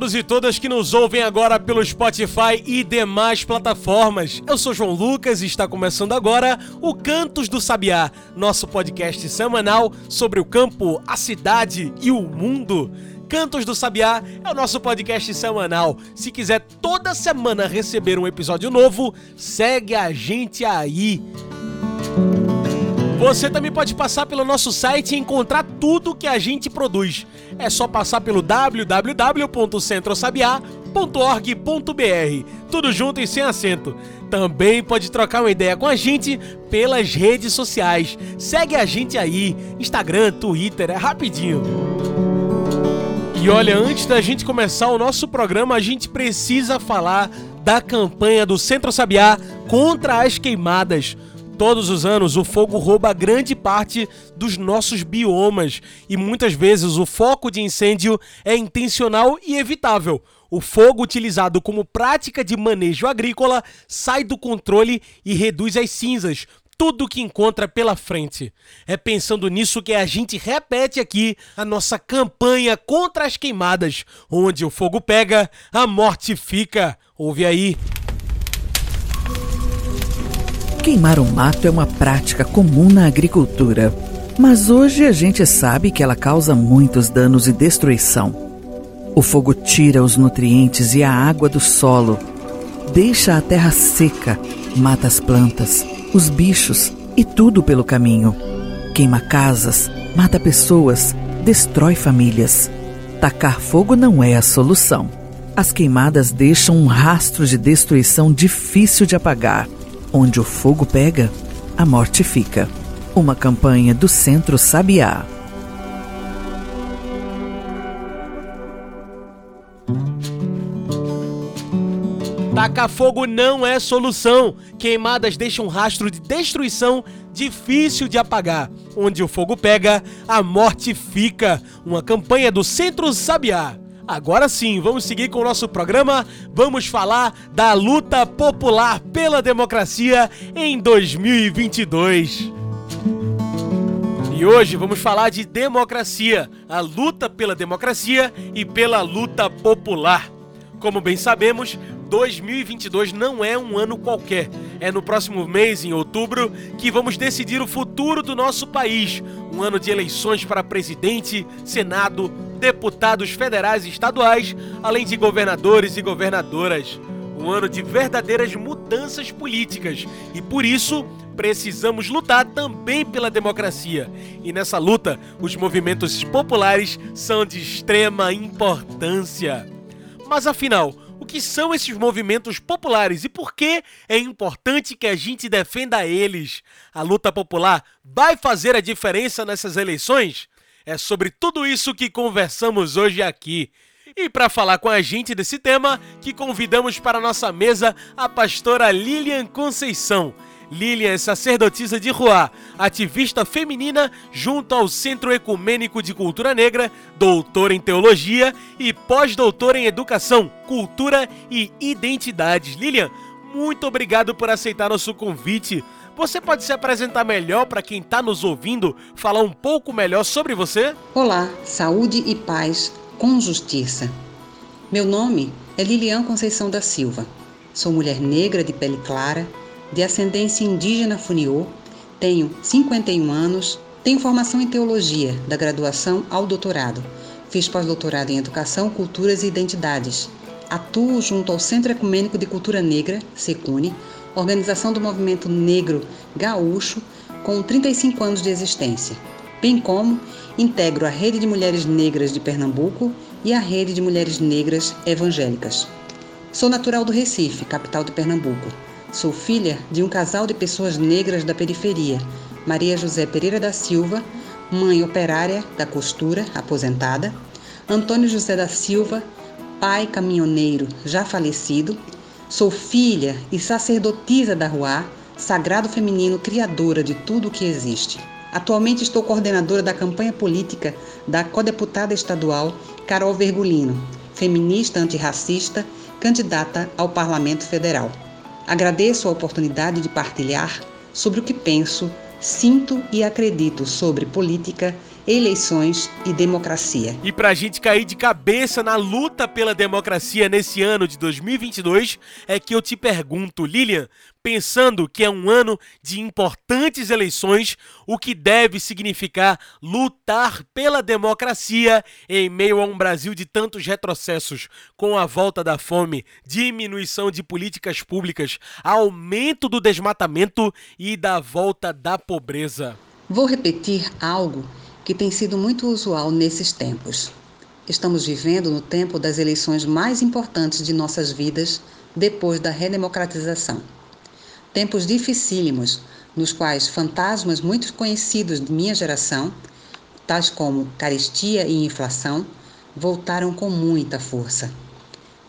Todos e todas que nos ouvem agora pelo Spotify e demais plataformas. Eu sou João Lucas e está começando agora o Cantos do Sabiá, nosso podcast semanal sobre o campo, a cidade e o mundo. Cantos do Sabiá é o nosso podcast semanal. Se quiser toda semana receber um episódio novo, segue a gente aí. Você também pode passar pelo nosso site e encontrar tudo que a gente produz. É só passar pelo www.centrosabiá.org.br. Tudo junto e sem acento. Também pode trocar uma ideia com a gente pelas redes sociais. Segue a gente aí, Instagram, Twitter, é rapidinho. E olha, antes da gente começar o nosso programa, a gente precisa falar da campanha do Centro Sabiá contra as queimadas. Todos os anos, o fogo rouba grande parte dos nossos biomas e muitas vezes o foco de incêndio é intencional e evitável. O fogo utilizado como prática de manejo agrícola sai do controle e reduz as cinzas, tudo que encontra pela frente. É pensando nisso que a gente repete aqui a nossa campanha contra as queimadas, onde o fogo pega, a morte fica. Ouve aí. Queimar o mato é uma prática comum na agricultura, mas hoje a gente sabe que ela causa muitos danos e destruição. O fogo tira os nutrientes e a água do solo, deixa a terra seca, mata as plantas, os bichos e tudo pelo caminho. Queima casas, mata pessoas, destrói famílias. Tacar fogo não é a solução. As queimadas deixam um rastro de destruição difícil de apagar. Onde o fogo pega, a morte fica. Uma campanha do Centro Sabiá. Tacar fogo não é solução. Queimadas deixam um rastro de destruição difícil de apagar. Onde o fogo pega, a morte fica. Uma campanha do Centro Sabiá. Agora sim, vamos seguir com o nosso programa. Vamos falar da luta popular pela democracia em 2022. E hoje vamos falar de democracia, a luta pela democracia e pela luta popular. Como bem sabemos, 2022 não é um ano qualquer. É no próximo mês, em outubro, que vamos decidir o futuro do nosso país. Um ano de eleições para presidente, Senado, deputados federais e estaduais, além de governadores e governadoras. Um ano de verdadeiras mudanças políticas e por isso precisamos lutar também pela democracia. E nessa luta, os movimentos populares são de extrema importância. Mas afinal, que são esses movimentos populares e por que é importante que a gente defenda eles? A luta popular vai fazer a diferença nessas eleições? É sobre tudo isso que conversamos hoje aqui. E para falar com a gente desse tema, que convidamos para nossa mesa a pastora Lilian Conceição. Lilian é sacerdotisa de Ruá, ativista feminina junto ao Centro Ecumênico de Cultura Negra, doutora em teologia e pós-doutora em educação, cultura e identidades. Lilian, muito obrigado por aceitar nosso convite. Você pode se apresentar melhor para quem está nos ouvindo, falar um pouco melhor sobre você? Olá, saúde e paz com justiça. Meu nome é Lilian Conceição da Silva. Sou mulher negra de pele clara, de ascendência indígena funiô, tenho 51 anos, tenho formação em teologia, da graduação ao doutorado. Fiz pós-doutorado em educação, culturas e identidades. Atuo junto ao Centro Ecumênico de Cultura Negra, SECUNE, organização do movimento negro gaúcho com 35 anos de existência, bem como integro a Rede de Mulheres Negras de Pernambuco e a Rede de Mulheres Negras Evangélicas. Sou natural do Recife, capital de Pernambuco. Sou filha de um casal de pessoas negras da periferia, Maria José Pereira da Silva, mãe operária da costura, aposentada, Antônio José da Silva, pai caminhoneiro já falecido. Sou filha e sacerdotisa da Ruá, sagrado feminino criadora de tudo o que existe. Atualmente estou coordenadora da campanha política da codeputada estadual Carol Vergulino, feminista antirracista, candidata ao Parlamento Federal. Agradeço a oportunidade de partilhar sobre o que penso, sinto e acredito sobre política eleições e democracia. E para a gente cair de cabeça na luta pela democracia nesse ano de 2022, é que eu te pergunto, Lilian, pensando que é um ano de importantes eleições, o que deve significar lutar pela democracia em meio a um Brasil de tantos retrocessos, com a volta da fome, diminuição de políticas públicas, aumento do desmatamento e da volta da pobreza. Vou repetir algo que tem sido muito usual nesses tempos. Estamos vivendo no tempo das eleições mais importantes de nossas vidas depois da redemocratização. Tempos dificílimos, nos quais fantasmas muito conhecidos de minha geração, tais como carestia e inflação, voltaram com muita força.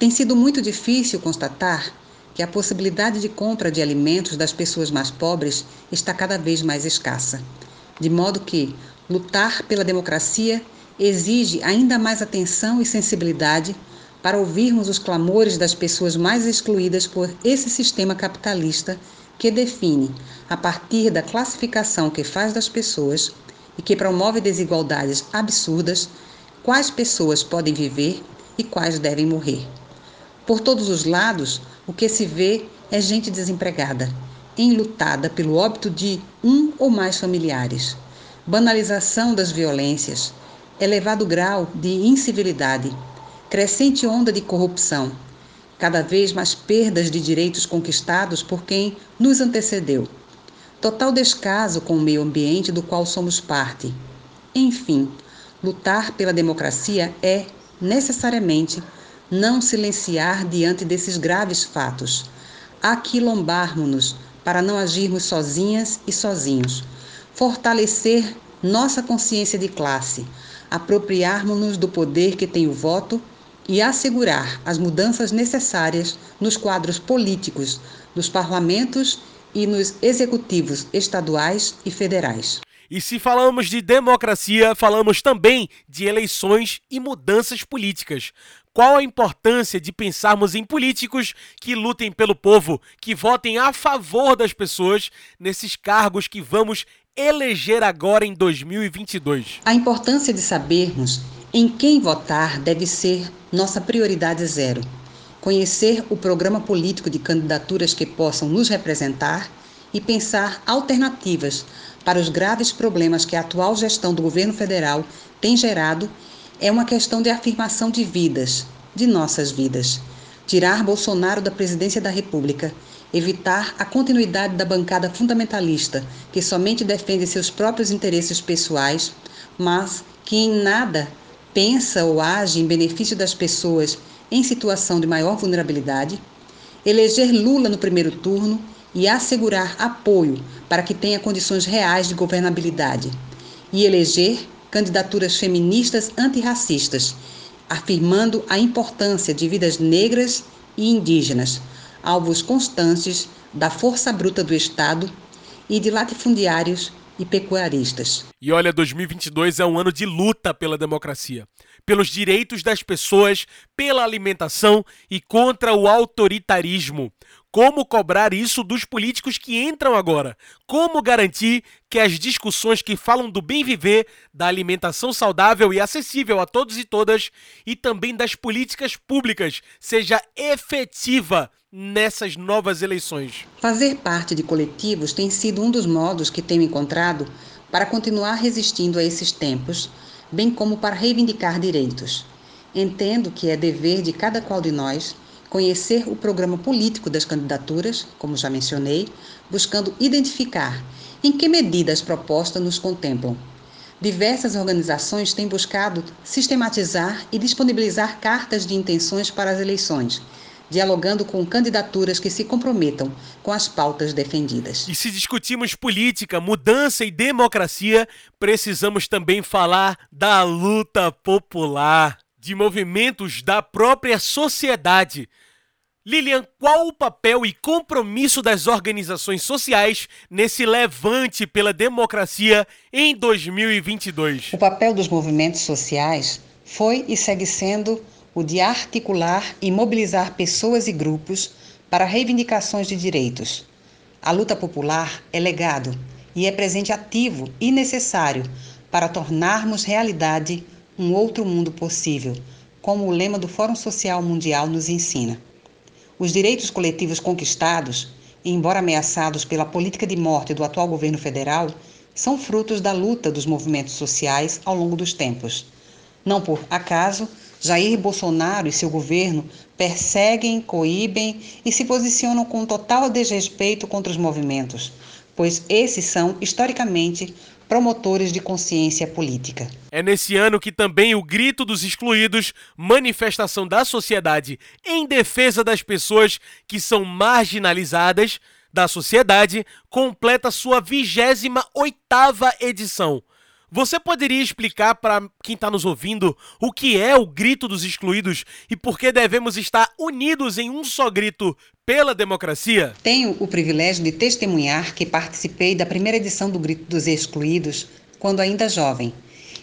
Tem sido muito difícil constatar que a possibilidade de compra de alimentos das pessoas mais pobres está cada vez mais escassa, de modo que Lutar pela democracia exige ainda mais atenção e sensibilidade para ouvirmos os clamores das pessoas mais excluídas por esse sistema capitalista que define, a partir da classificação que faz das pessoas e que promove desigualdades absurdas, quais pessoas podem viver e quais devem morrer. Por todos os lados, o que se vê é gente desempregada, enlutada pelo óbito de um ou mais familiares banalização das violências, elevado grau de incivilidade, crescente onda de corrupção, cada vez mais perdas de direitos conquistados por quem nos antecedeu, total descaso com o meio ambiente do qual somos parte. Enfim, lutar pela democracia é, necessariamente, não silenciar diante desses graves fatos, aquilombarmos-nos para não agirmos sozinhas e sozinhos fortalecer nossa consciência de classe, apropriarmos-nos do poder que tem o voto e assegurar as mudanças necessárias nos quadros políticos, nos parlamentos e nos executivos estaduais e federais. E se falamos de democracia, falamos também de eleições e mudanças políticas. Qual a importância de pensarmos em políticos que lutem pelo povo, que votem a favor das pessoas nesses cargos que vamos eleger agora em 2022? A importância de sabermos em quem votar deve ser nossa prioridade zero. Conhecer o programa político de candidaturas que possam nos representar e pensar alternativas para os graves problemas que a atual gestão do governo federal tem gerado é uma questão de afirmação de vidas, de nossas vidas. Tirar Bolsonaro da presidência da República evitar a continuidade da bancada fundamentalista, que somente defende seus próprios interesses pessoais, mas que em nada pensa ou age em benefício das pessoas em situação de maior vulnerabilidade, eleger Lula no primeiro turno e assegurar apoio para que tenha condições reais de governabilidade, e eleger candidaturas feministas antirracistas, afirmando a importância de vidas negras e indígenas, alvos constantes da força bruta do Estado e de latifundiários e pecuaristas. E olha, 2022 é um ano de luta pela democracia, pelos direitos das pessoas, pela alimentação e contra o autoritarismo. Como cobrar isso dos políticos que entram agora? Como garantir que as discussões que falam do bem viver, da alimentação saudável e acessível a todos e todas e também das políticas públicas seja efetiva nessas novas eleições? Fazer parte de coletivos tem sido um dos modos que tenho encontrado para continuar resistindo a esses tempos, bem como para reivindicar direitos. Entendo que é dever de cada qual de nós conhecer o programa político das candidaturas, como já mencionei, buscando identificar em que medida as propostas nos contemplam. Diversas organizações têm buscado sistematizar e disponibilizar cartas de intenções para as eleições, dialogando com candidaturas que se comprometam com as pautas defendidas. E se discutimos política, mudança e democracia, precisamos também falar da luta popular, de movimentos da própria sociedade Lilian, qual o papel e compromisso das organizações sociais nesse levante pela democracia em 2022? O papel dos movimentos sociais foi e segue sendo o de articular e mobilizar pessoas e grupos para reivindicações de direitos. A luta popular é legado e é presente ativo e necessário para tornarmos realidade um outro mundo possível, como o lema do Fórum Social Mundial nos ensina. Os direitos coletivos conquistados, embora ameaçados pela política de morte do atual governo federal, são frutos da luta dos movimentos sociais ao longo dos tempos. Não por acaso, Jair Bolsonaro e seu governo perseguem, coíbem e se posicionam com total desrespeito contra os movimentos, pois esses são, historicamente, promotores de consciência política. É nesse ano que também o Grito dos Excluídos, manifestação da sociedade em defesa das pessoas que são marginalizadas da sociedade, completa sua 28 oitava edição. Você poderia explicar para quem está nos ouvindo o que é o grito dos excluídos e por que devemos estar unidos em um só grito pela democracia? Tenho o privilégio de testemunhar que participei da primeira edição do Grito dos Excluídos quando ainda jovem.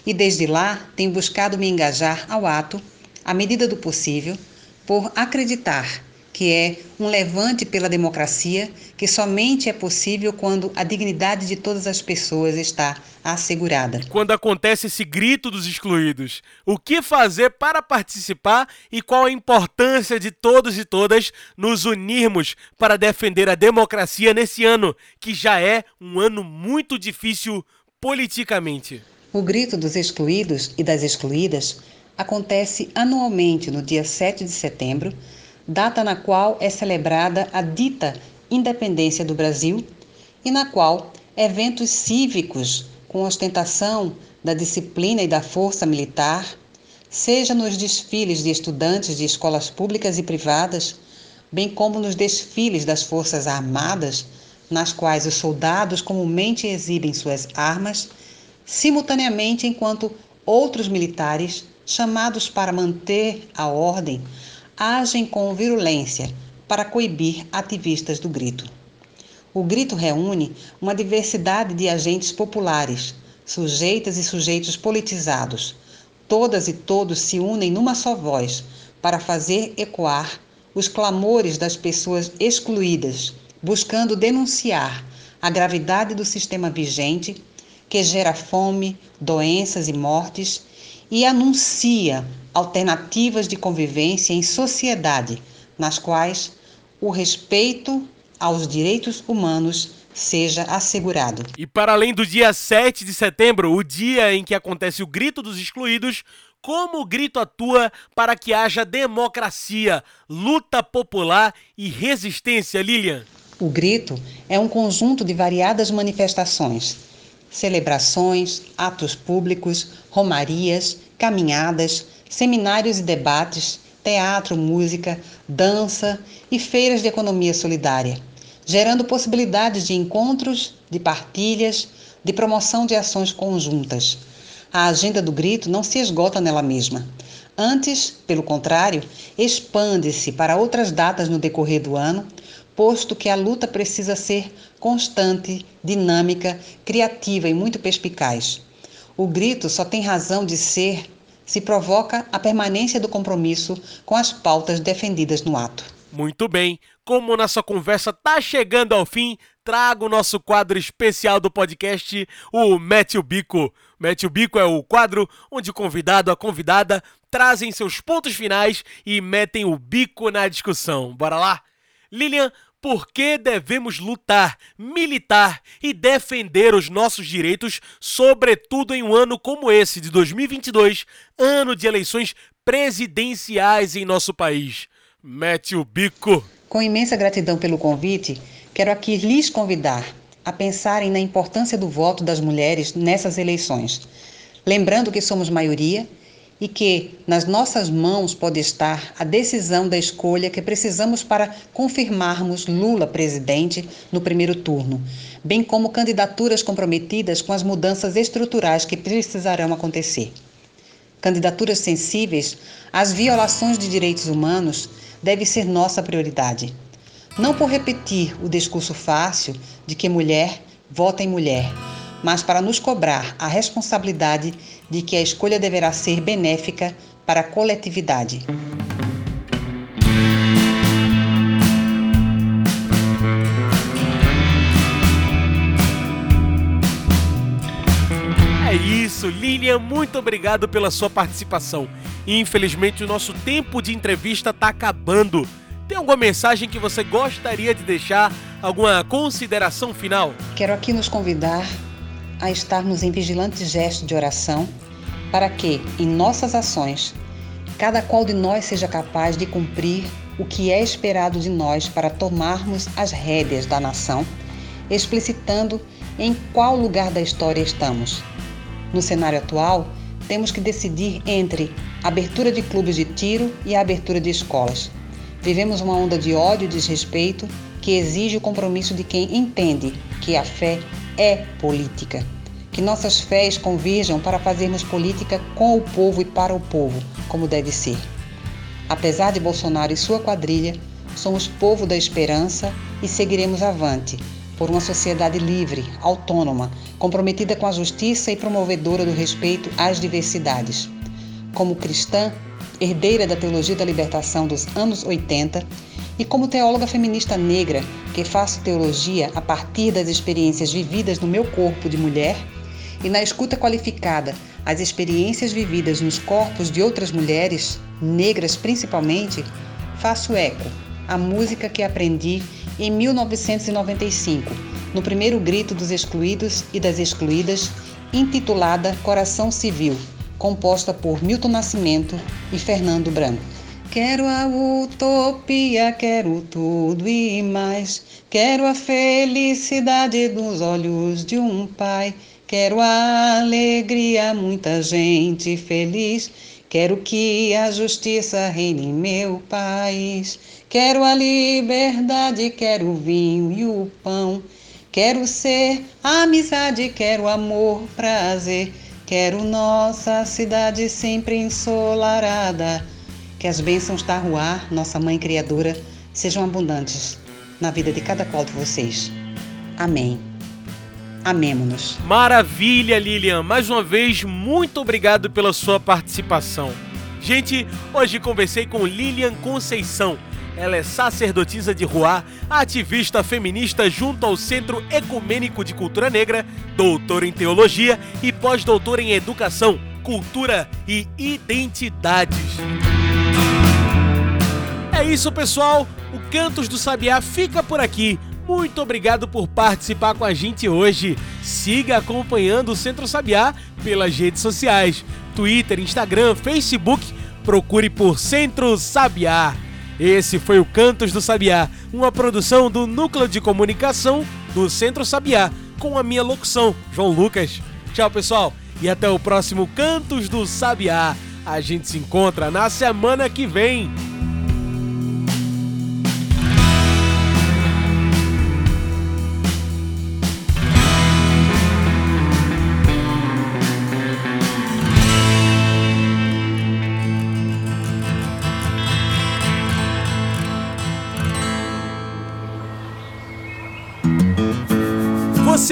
E desde lá tenho buscado me engajar ao ato, à medida do possível, por acreditar que é um levante pela democracia que somente é possível quando a dignidade de todas as pessoas está assegurada. Quando acontece esse grito dos excluídos, o que fazer para participar e qual a importância de todos e todas nos unirmos para defender a democracia nesse ano, que já é um ano muito difícil politicamente? O grito dos excluídos e das excluídas acontece anualmente no dia 7 de setembro data na qual é celebrada a dita independência do Brasil e na qual eventos cívicos com ostentação da disciplina e da força militar, seja nos desfiles de estudantes de escolas públicas e privadas, bem como nos desfiles das Forças Armadas, nas quais os soldados comumente exibem suas armas, simultaneamente enquanto outros militares, chamados para manter a ordem, agem com virulência para coibir ativistas do grito. O grito reúne uma diversidade de agentes populares, sujeitas e sujeitos politizados. Todas e todos se unem numa só voz para fazer ecoar os clamores das pessoas excluídas, buscando denunciar a gravidade do sistema vigente que gera fome, doenças e mortes e anuncia alternativas de convivência em sociedade, nas quais o respeito aos direitos humanos seja assegurado. E para além do dia 7 de setembro, o dia em que acontece o Grito dos Excluídos, como o grito atua para que haja democracia, luta popular e resistência, Lilian? O grito é um conjunto de variadas manifestações, celebrações, atos públicos, romarias, caminhadas, seminários e debates, teatro, música, dança e feiras de economia solidária, gerando possibilidades de encontros, de partilhas, de promoção de ações conjuntas. A agenda do grito não se esgota nela mesma. Antes, pelo contrário, expande-se para outras datas no decorrer do ano, posto que a luta precisa ser constante, dinâmica, criativa e muito perspicaz. O grito só tem razão de ser se provoca a permanência do compromisso com as pautas defendidas no ato. Muito bem, como nossa conversa está chegando ao fim, trago o nosso quadro especial do podcast, o Mete o Bico. Mete o Bico é o quadro onde o convidado, a convidada, trazem seus pontos finais e metem o bico na discussão. Bora lá? Lilian, por que devemos lutar, militar e defender os nossos direitos, sobretudo em um ano como esse de 2022, ano de eleições presidenciais em nosso país? Mete o bico. Com imensa gratidão pelo convite, quero aqui lhes convidar a pensarem na importância do voto das mulheres nessas eleições. Lembrando que somos maioria e que nas nossas mãos pode estar a decisão da escolha que precisamos para confirmarmos Lula presidente no primeiro turno, bem como candidaturas comprometidas com as mudanças estruturais que precisarão acontecer. Candidaturas sensíveis às violações de direitos humanos deve ser nossa prioridade. Não por repetir o discurso fácil de que mulher vota em mulher, mas para nos cobrar a responsabilidade de que a escolha deverá ser benéfica para a coletividade. É isso, Lilian, muito obrigado pela sua participação. Infelizmente, o nosso tempo de entrevista está acabando. Tem alguma mensagem que você gostaria de deixar? Alguma consideração final? Quero aqui nos convidar a estarmos em vigilante gesto de oração para que, em nossas ações, cada qual de nós seja capaz de cumprir o que é esperado de nós para tomarmos as rédeas da nação, explicitando em qual lugar da história estamos. No cenário atual, temos que decidir entre a abertura de clubes de tiro e a abertura de escolas. Vivemos uma onda de ódio e desrespeito que exige o compromisso de quem entende que a fé é política. Que nossas fés convirjam para fazermos política com o povo e para o povo, como deve ser. Apesar de Bolsonaro e sua quadrilha, somos povo da esperança e seguiremos avante por uma sociedade livre, autônoma, comprometida com a justiça e promovedora do respeito às diversidades. Como cristã, herdeira da teologia da libertação dos anos 80, e como teóloga feminista negra, que faço teologia a partir das experiências vividas no meu corpo de mulher e na escuta qualificada às experiências vividas nos corpos de outras mulheres, negras principalmente, faço eco à música que aprendi em 1995, no primeiro grito dos excluídos e das excluídas, intitulada Coração Civil, composta por Milton Nascimento e Fernando Branco. Quero a utopia, quero tudo e mais. Quero a felicidade dos olhos de um pai. Quero a alegria, muita gente feliz. Quero que a justiça reine em meu país. Quero a liberdade, quero o vinho e o pão. Quero ser amizade, quero amor, prazer. Quero nossa cidade sempre ensolarada. Que as bênçãos da Ruá, nossa mãe criadora, sejam abundantes na vida de cada qual de vocês. Amém. Amemo-nos. Maravilha, Lilian. Mais uma vez, muito obrigado pela sua participação. Gente, hoje conversei com Lilian Conceição. Ela é sacerdotisa de Ruá, ativista feminista junto ao Centro Ecumênico de Cultura Negra, doutora em teologia e pós-doutora em educação, cultura e identidades. É isso, pessoal. O Cantos do Sabiá fica por aqui. Muito obrigado por participar com a gente hoje. Siga acompanhando o Centro Sabiá pelas redes sociais: Twitter, Instagram, Facebook. Procure por Centro Sabiá. Esse foi o Cantos do Sabiá, uma produção do Núcleo de Comunicação do Centro Sabiá, com a minha locução, João Lucas. Tchau, pessoal, e até o próximo Cantos do Sabiá. A gente se encontra na semana que vem.